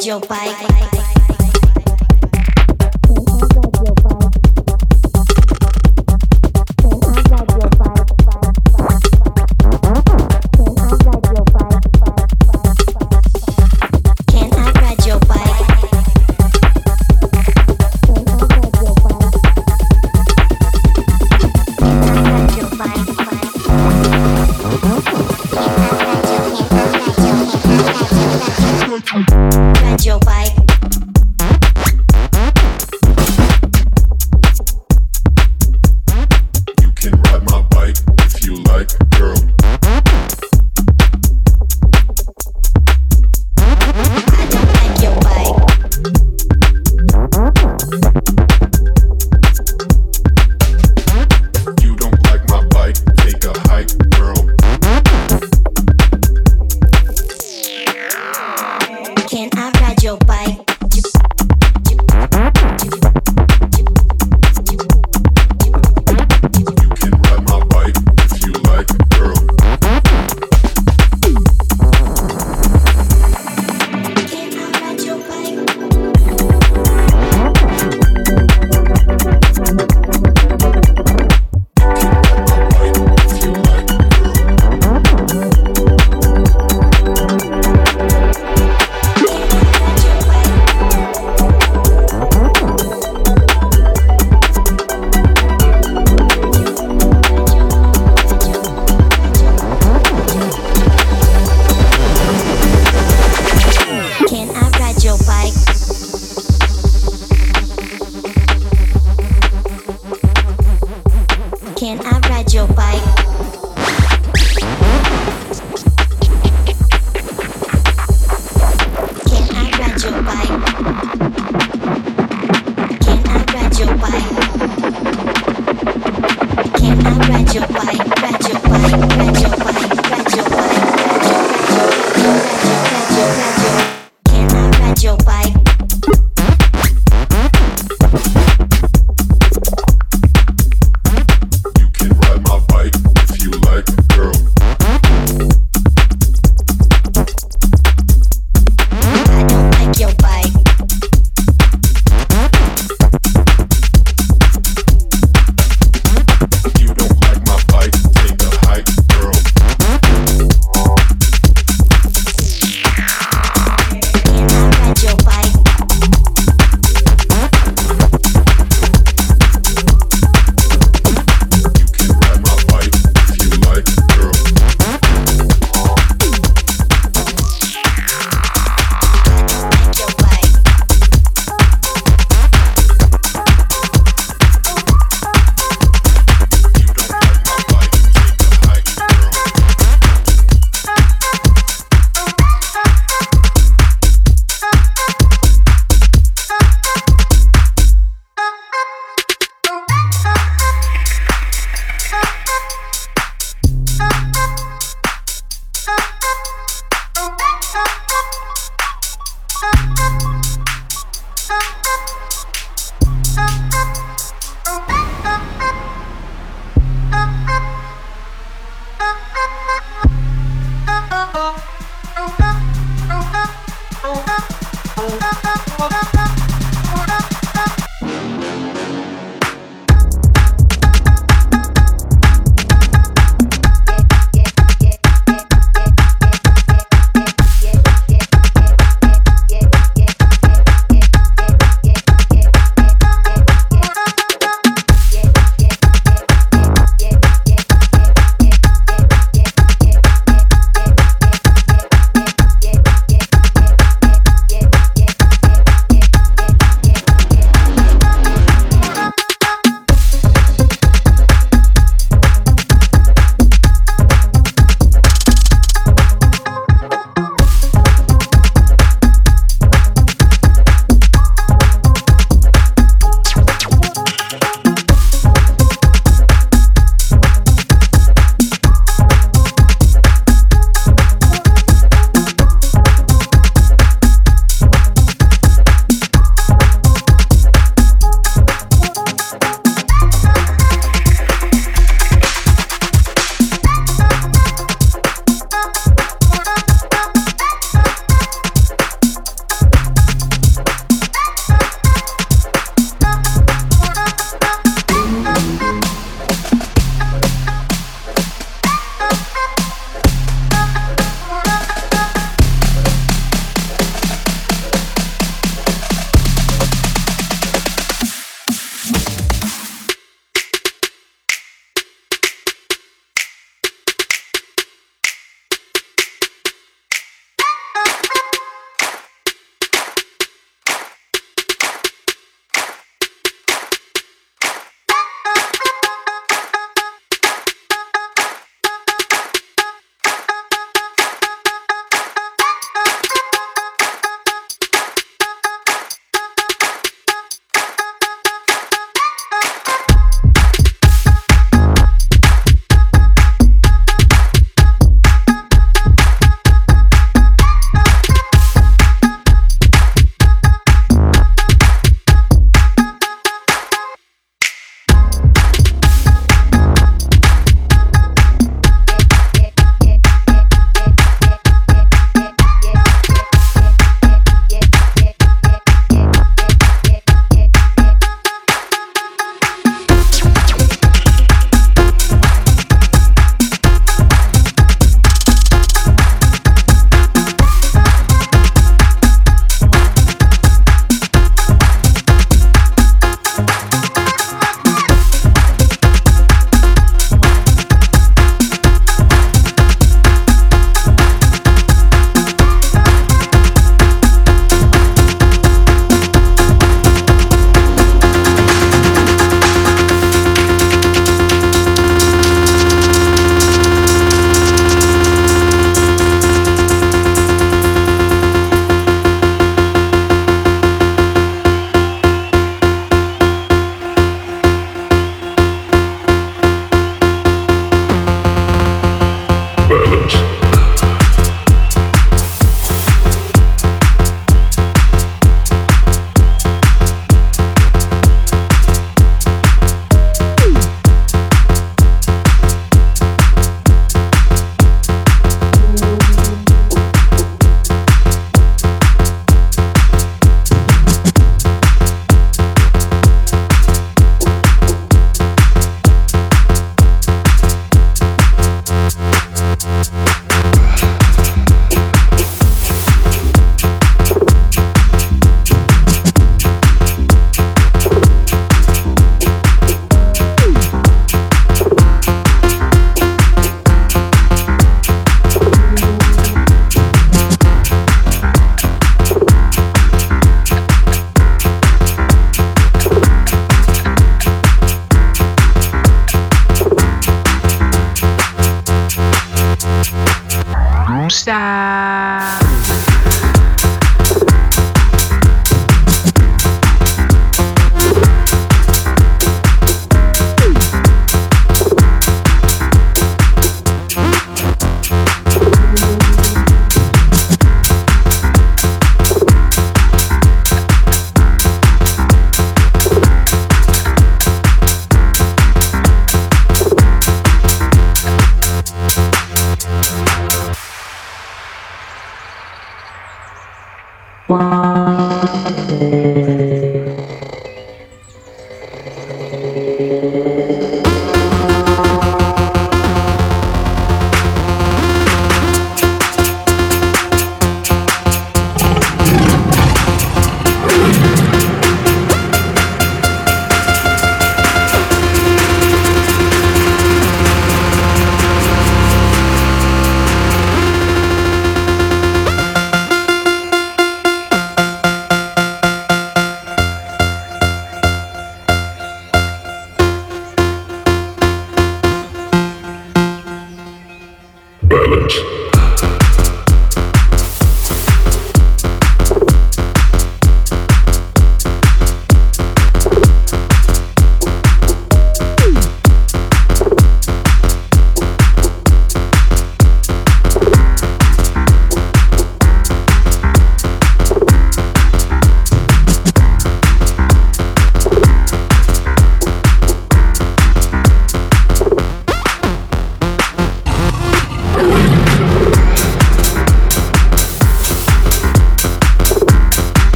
就拜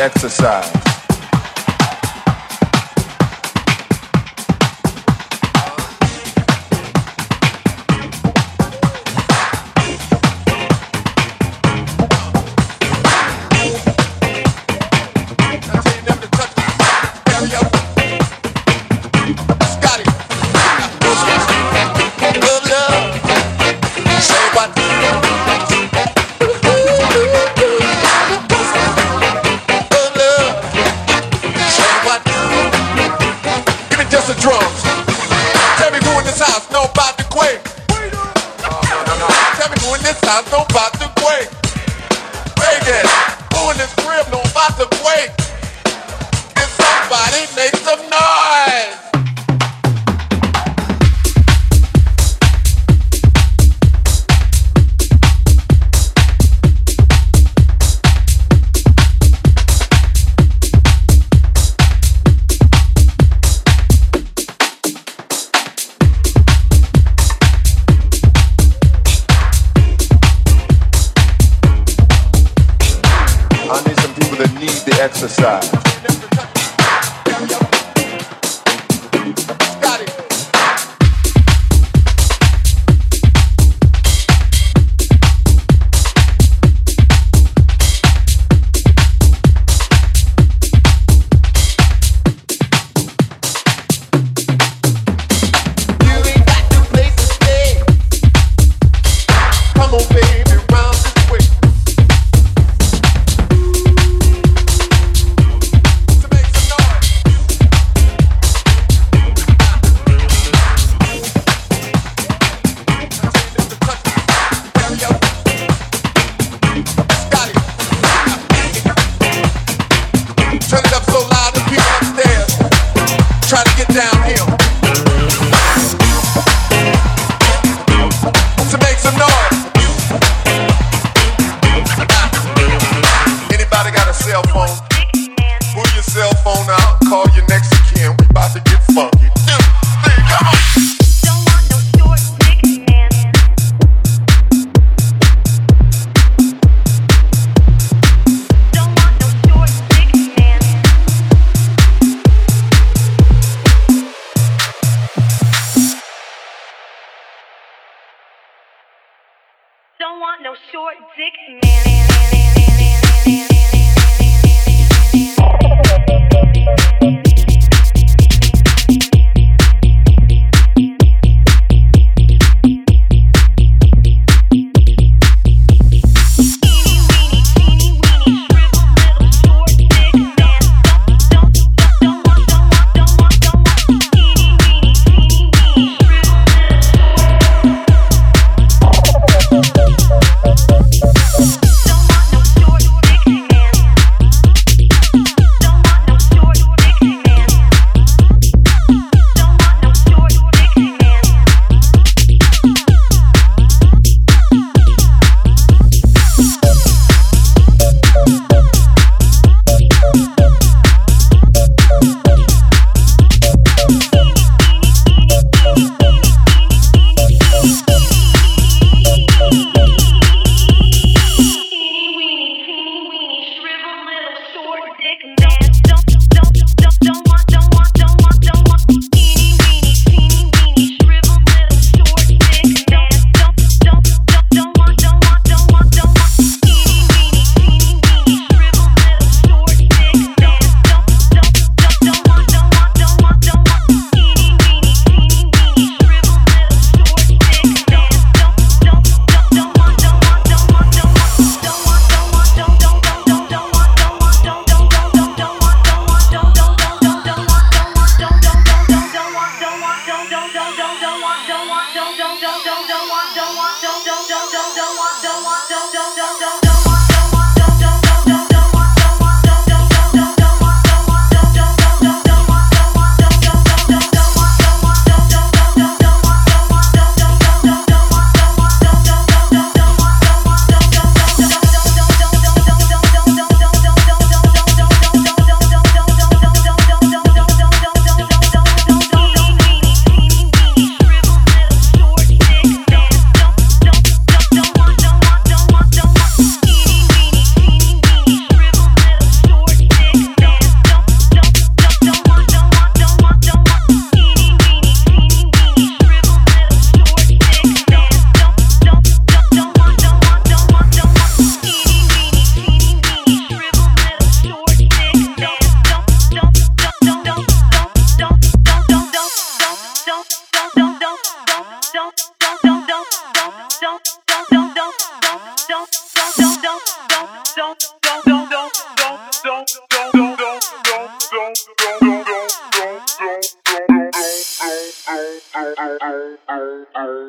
exercise.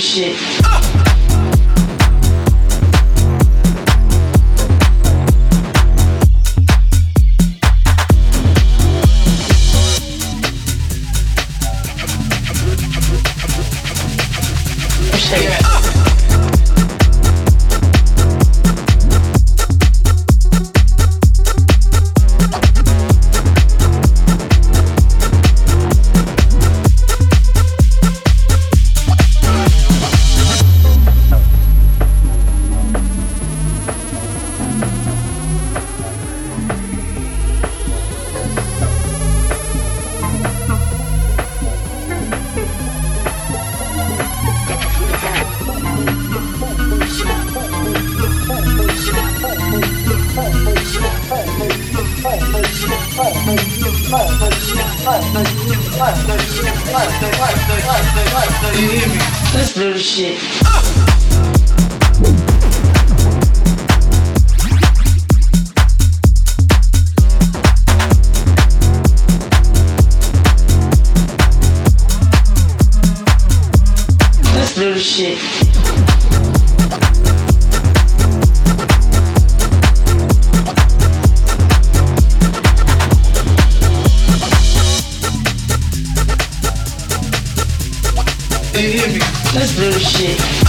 shit. Let's do this shit.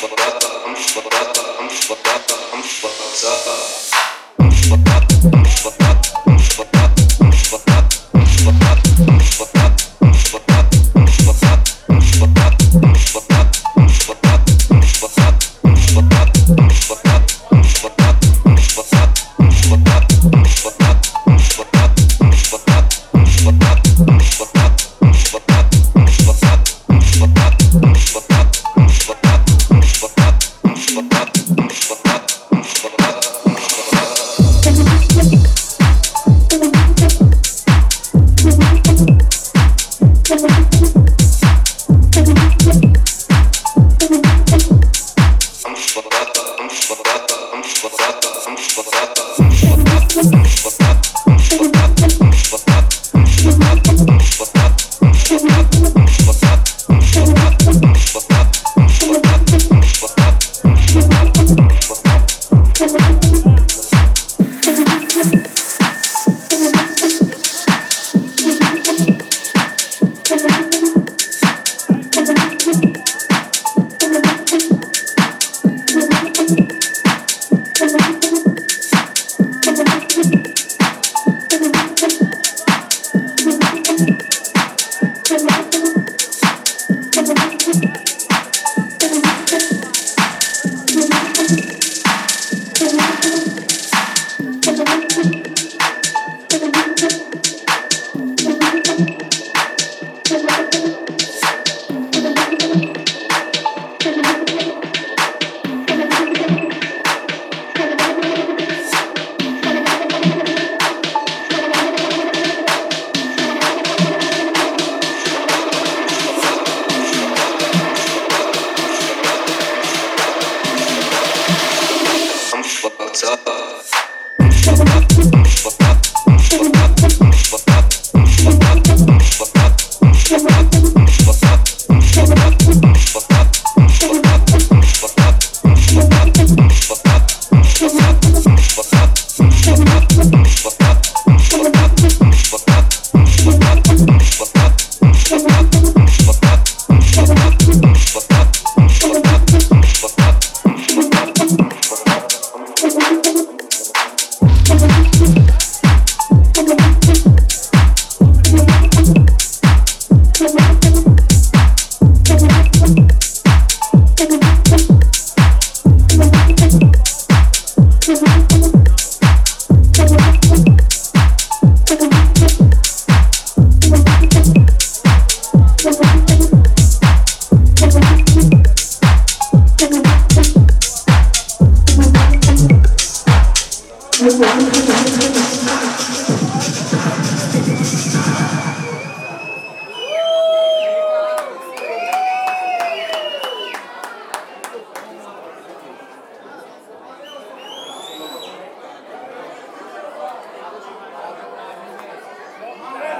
fucked up. I'm fucked up. I'm fucked up. I'm fucked up.